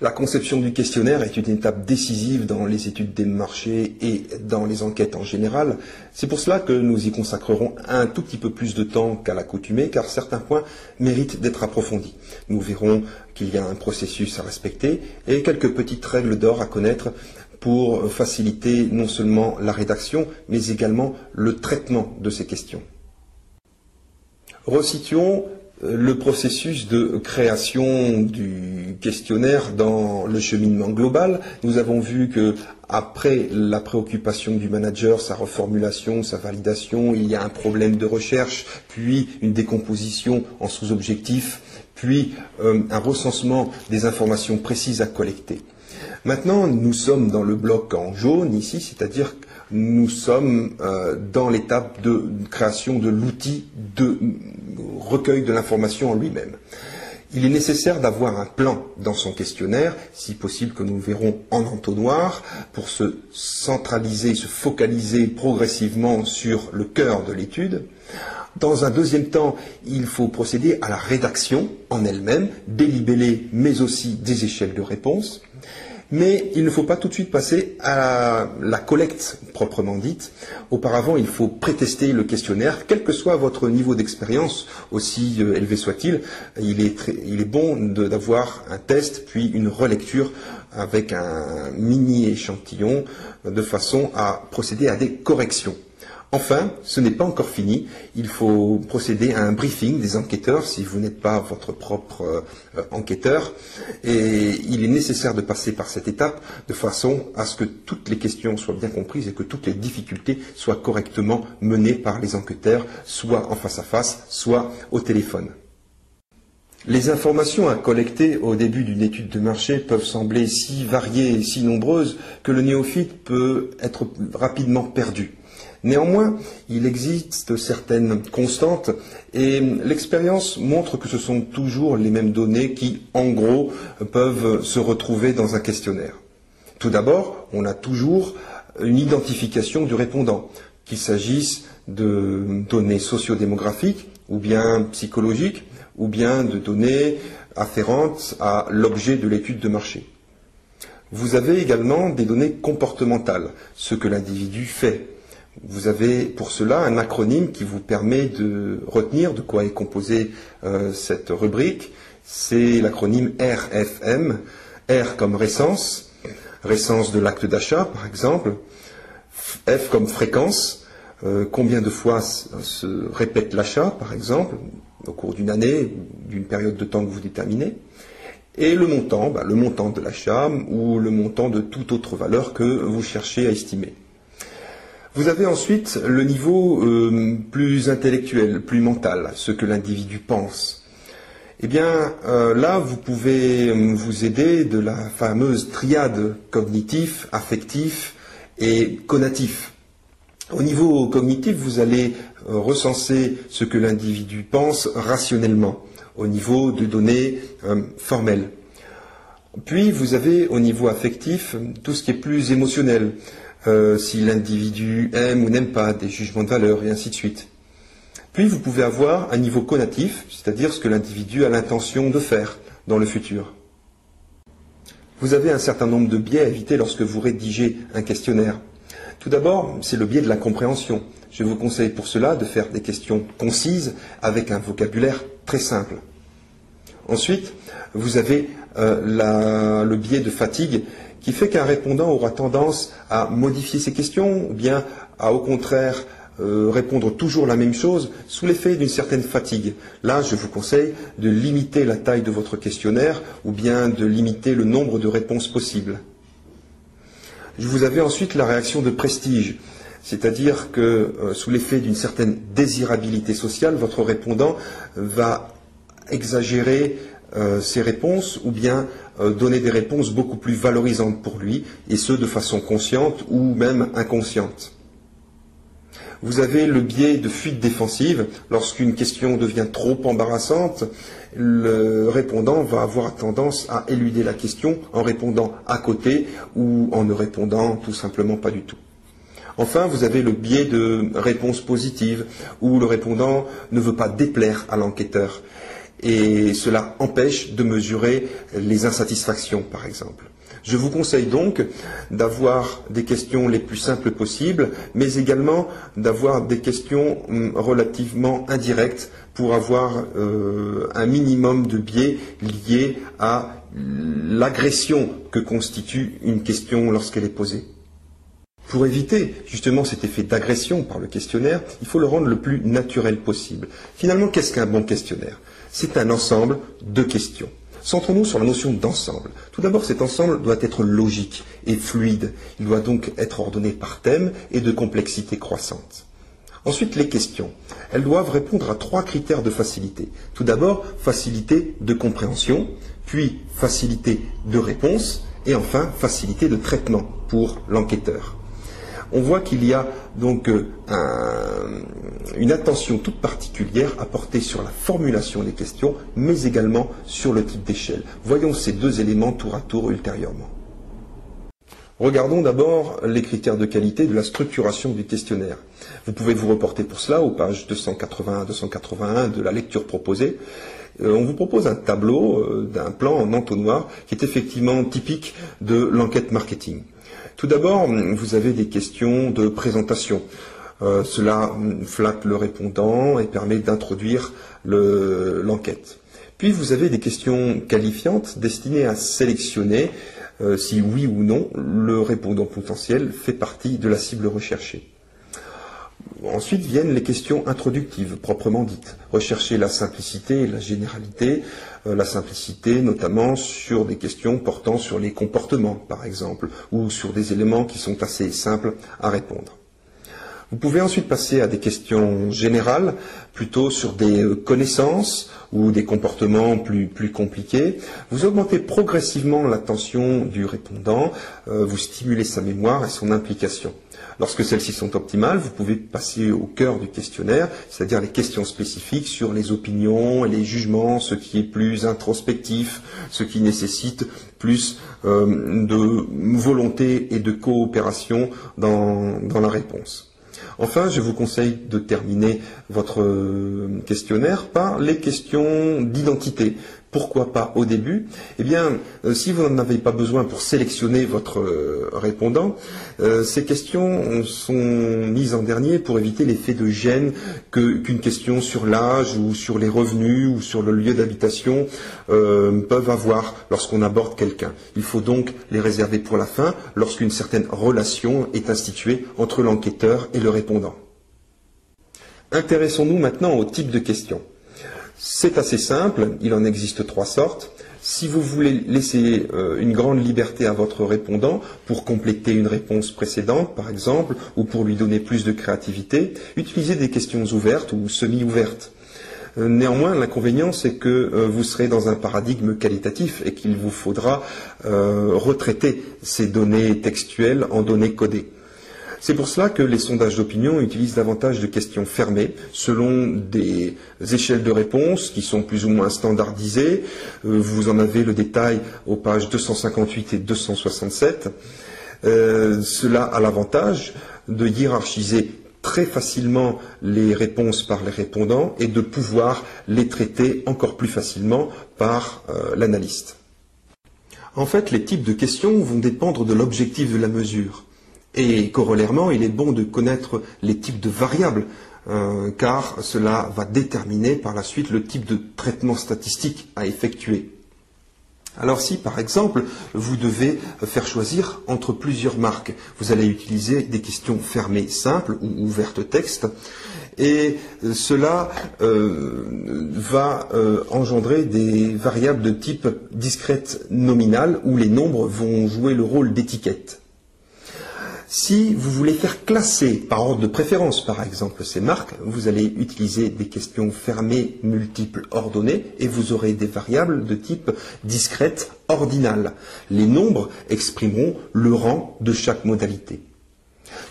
La conception du questionnaire est une étape décisive dans les études des marchés et dans les enquêtes en général. C'est pour cela que nous y consacrerons un tout petit peu plus de temps qu'à l'accoutumée, car certains points méritent d'être approfondis. Nous verrons qu'il y a un processus à respecter et quelques petites règles d'or à connaître pour faciliter non seulement la rédaction, mais également le traitement de ces questions. Le processus de création du questionnaire dans le cheminement global. Nous avons vu que après la préoccupation du manager, sa reformulation, sa validation, il y a un problème de recherche, puis une décomposition en sous-objectifs, puis euh, un recensement des informations précises à collecter. Maintenant, nous sommes dans le bloc en jaune ici, c'est-à-dire nous sommes euh, dans l'étape de création de l'outil de recueil de l'information en lui-même. Il est nécessaire d'avoir un plan dans son questionnaire, si possible que nous verrons en entonnoir, pour se centraliser, se focaliser progressivement sur le cœur de l'étude. Dans un deuxième temps, il faut procéder à la rédaction en elle-même, des mais aussi des échelles de réponse. Mais il ne faut pas tout de suite passer à la collecte proprement dite. Auparavant, il faut prétester le questionnaire, quel que soit votre niveau d'expérience, aussi euh, élevé soit-il. Il est, il est bon d'avoir un test, puis une relecture avec un mini échantillon, de façon à procéder à des corrections. Enfin, ce n'est pas encore fini. Il faut procéder à un briefing des enquêteurs si vous n'êtes pas votre propre euh, enquêteur. Et il est nécessaire de passer par cette étape de façon à ce que toutes les questions soient bien comprises et que toutes les difficultés soient correctement menées par les enquêteurs, soit en face à face, soit au téléphone. Les informations à collecter au début d'une étude de marché peuvent sembler si variées et si nombreuses que le néophyte peut être rapidement perdu. Néanmoins, il existe certaines constantes et l'expérience montre que ce sont toujours les mêmes données qui, en gros, peuvent se retrouver dans un questionnaire. Tout d'abord, on a toujours une identification du répondant, qu'il s'agisse de données sociodémographiques ou bien psychologiques ou bien de données afférentes à l'objet de l'étude de marché. Vous avez également des données comportementales, ce que l'individu fait, vous avez pour cela un acronyme qui vous permet de retenir de quoi est composée euh, cette rubrique. C'est l'acronyme RFM. R comme récence, récence de l'acte d'achat par exemple. F comme fréquence, euh, combien de fois se répète l'achat par exemple au cours d'une année, d'une période de temps que vous déterminez. Et le montant, bah, le montant de l'achat ou le montant de toute autre valeur que vous cherchez à estimer. Vous avez ensuite le niveau euh, plus intellectuel, plus mental, ce que l'individu pense. Eh bien, euh, là, vous pouvez euh, vous aider de la fameuse triade cognitif, affectif et conatif. Au niveau cognitif, vous allez recenser ce que l'individu pense rationnellement, au niveau de données formelles. Puis, vous avez au niveau affectif tout ce qui est plus émotionnel, euh, si l'individu aime ou n'aime pas, des jugements de valeur, et ainsi de suite. Puis vous pouvez avoir un niveau conatif, c'est-à-dire ce que l'individu a l'intention de faire dans le futur. Vous avez un certain nombre de biais à éviter lorsque vous rédigez un questionnaire. Tout d'abord, c'est le biais de la compréhension. Je vous conseille pour cela de faire des questions concises avec un vocabulaire très simple. Ensuite, vous avez euh, le biais de fatigue qui fait qu'un répondant aura tendance à modifier ses questions ou bien à au contraire euh, répondre toujours la même chose sous l'effet d'une certaine fatigue. Là, je vous conseille de limiter la taille de votre questionnaire ou bien de limiter le nombre de réponses possibles. Vous avez ensuite la réaction de prestige, c'est-à-dire que euh, sous l'effet d'une certaine désirabilité sociale, votre répondant va exagérer euh, ses réponses ou bien euh, donner des réponses beaucoup plus valorisantes pour lui, et ce de façon consciente ou même inconsciente. Vous avez le biais de fuite défensive. Lorsqu'une question devient trop embarrassante, le répondant va avoir tendance à éluder la question en répondant à côté ou en ne répondant tout simplement pas du tout. Enfin, vous avez le biais de réponse positive, où le répondant ne veut pas déplaire à l'enquêteur. Et cela empêche de mesurer les insatisfactions, par exemple. Je vous conseille donc d'avoir des questions les plus simples possibles, mais également d'avoir des questions hum, relativement indirectes pour avoir euh, un minimum de biais liés à l'agression que constitue une question lorsqu'elle est posée. Pour éviter justement cet effet d'agression par le questionnaire, il faut le rendre le plus naturel possible. Finalement, qu'est-ce qu'un bon questionnaire? C'est un ensemble de questions. Centrons-nous sur la notion d'ensemble. Tout d'abord, cet ensemble doit être logique et fluide. Il doit donc être ordonné par thème et de complexité croissante. Ensuite, les questions. Elles doivent répondre à trois critères de facilité. Tout d'abord, facilité de compréhension, puis facilité de réponse, et enfin facilité de traitement pour l'enquêteur on voit qu'il y a donc euh, une attention toute particulière à porter sur la formulation des questions, mais également sur le type d'échelle. Voyons ces deux éléments tour à tour ultérieurement. Regardons d'abord les critères de qualité de la structuration du questionnaire. Vous pouvez vous reporter pour cela aux pages 281-281 de la lecture proposée. Euh, on vous propose un tableau euh, d'un plan en entonnoir qui est effectivement typique de l'enquête marketing. Tout d'abord, vous avez des questions de présentation. Euh, cela flatte le répondant et permet d'introduire l'enquête. Puis vous avez des questions qualifiantes destinées à sélectionner euh, si oui ou non le répondant potentiel fait partie de la cible recherchée. Ensuite viennent les questions introductives, proprement dites. Rechercher la simplicité et la généralité, euh, la simplicité notamment sur des questions portant sur les comportements, par exemple, ou sur des éléments qui sont assez simples à répondre. Vous pouvez ensuite passer à des questions générales, plutôt sur des euh, connaissances ou des comportements plus, compliqués. Vous augmentez progressivement l'attention du répondant, euh, vous stimulez sa mémoire et son implication. Lorsque celles-ci sont optimales, vous pouvez passer au cœur du questionnaire, c'est-à-dire les questions spécifiques sur les opinions et les jugements, ce qui est plus introspectif, ce qui nécessite plus euh, de volonté et de coopération dans la réponse. Enfin, je vous conseille de terminer votre euh, questionnaire par les questions d'identité. Pourquoi pas au début Eh bien, euh, si vous n'en avez pas besoin pour sélectionner votre euh, répondant, euh, ces questions sont mises en dernier pour éviter l'effet de gêne qu'une question sur l'âge ou sur les revenus ou sur le lieu d'habitation peuvent avoir lorsqu'on aborde quelqu'un. Il faut donc les réserver pour la fin lorsqu'une certaine relation est instituée entre l'enquêteur et le répondant. Intéressons-nous maintenant au type de questions. C'est assez simple, il en existe trois sortes. Si vous voulez laisser euh, une grande liberté à votre répondant pour compléter une réponse précédente, par exemple, ou pour lui donner plus de créativité, utilisez des questions ouvertes ou semi-ouvertes. Euh, néanmoins, l'inconvénient, c'est que euh, vous serez dans un paradigme qualitatif et qu'il vous faudra retraiter ces données textuelles en données codées. C'est pour cela que les sondages d'opinion utilisent davantage de questions fermées, selon des échelles de réponse qui sont plus ou moins standardisées. Euh, vous en avez le détail aux pages 258 et 267. Euh, cela a l'avantage de hiérarchiser très facilement les réponses par les répondants et de pouvoir les traiter encore plus facilement par euh, l'analyste. En fait, les types de questions vont dépendre de l'objectif de la mesure. Et corollairement, il est bon de connaître les types de variables, euh, car cela va déterminer par la suite le type de traitement statistique à effectuer. Alors si, par exemple, vous devez faire choisir entre plusieurs marques, vous allez utiliser des questions fermées simples ou ouvertes texte, et cela euh, va euh, engendrer des variables de type discrète nominale, où les nombres vont jouer le rôle d'étiquette. Si vous voulez faire classer par ordre de préférence, par exemple, ces marques, vous allez utiliser des questions fermées, multiples, ordonnées, et vous aurez des variables de type discrète, ordinale. Les nombres exprimeront le rang de chaque modalité.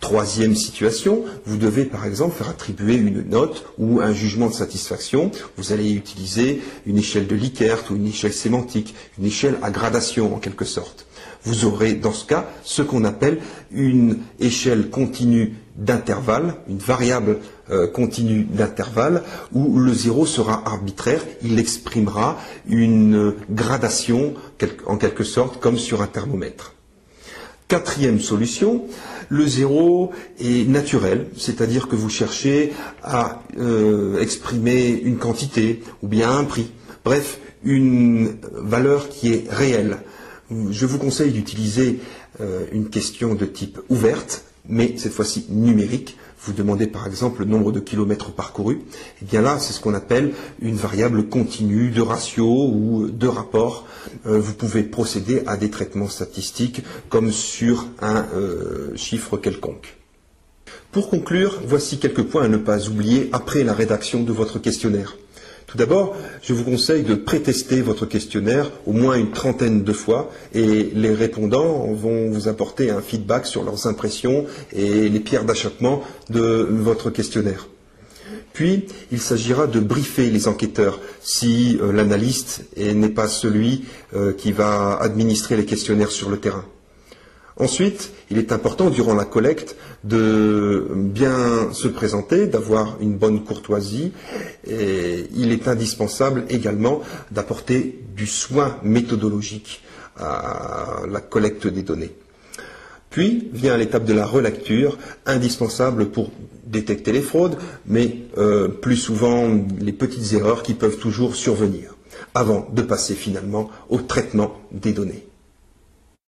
Troisième situation, vous devez par exemple faire attribuer une note ou un jugement de satisfaction. Vous allez utiliser une échelle de Likert ou une échelle sémantique, une échelle à gradation en quelque sorte vous aurez dans ce cas ce qu'on appelle une échelle continue d'intervalle, une variable euh, continu d'intervalle où le zéro sera arbitraire, il exprimera une gradation en quelque sorte comme sur un thermomètre. Quatrième solution, le zéro est naturel, c'est-à-dire que vous cherchez à euh, exprimer une quantité ou bien un prix, bref, une valeur qui est réelle. Je vous conseille d'utiliser euh, une question de type ouverte, mais cette fois-ci numérique. Vous demandez par exemple le nombre de kilomètres parcourus. Et eh bien là, c'est ce qu'on appelle une variable continue de ratio ou de rapport. Euh, vous pouvez procéder à des traitements statistiques comme sur un euh, chiffre quelconque. Pour conclure, voici quelques points à ne pas oublier après la rédaction de votre questionnaire. Tout d'abord, je vous conseille de prétester votre questionnaire au moins une trentaine de fois et les répondants vont vous apporter un feedback sur leurs impressions et les pierres d'achoppement de votre questionnaire. Puis, il s'agira de briefer les enquêteurs si euh, l'analyste n'est pas celui euh, qui va administrer les questionnaires sur le terrain. Ensuite, il est important durant la collecte de bien se présenter, d'avoir une bonne courtoisie et il est indispensable également d'apporter du soin méthodologique à la collecte des données. Puis vient l'étape de la relecture, indispensable pour détecter les fraudes, mais euh, plus souvent les petites erreurs qui peuvent toujours survenir, avant de passer finalement au traitement des données.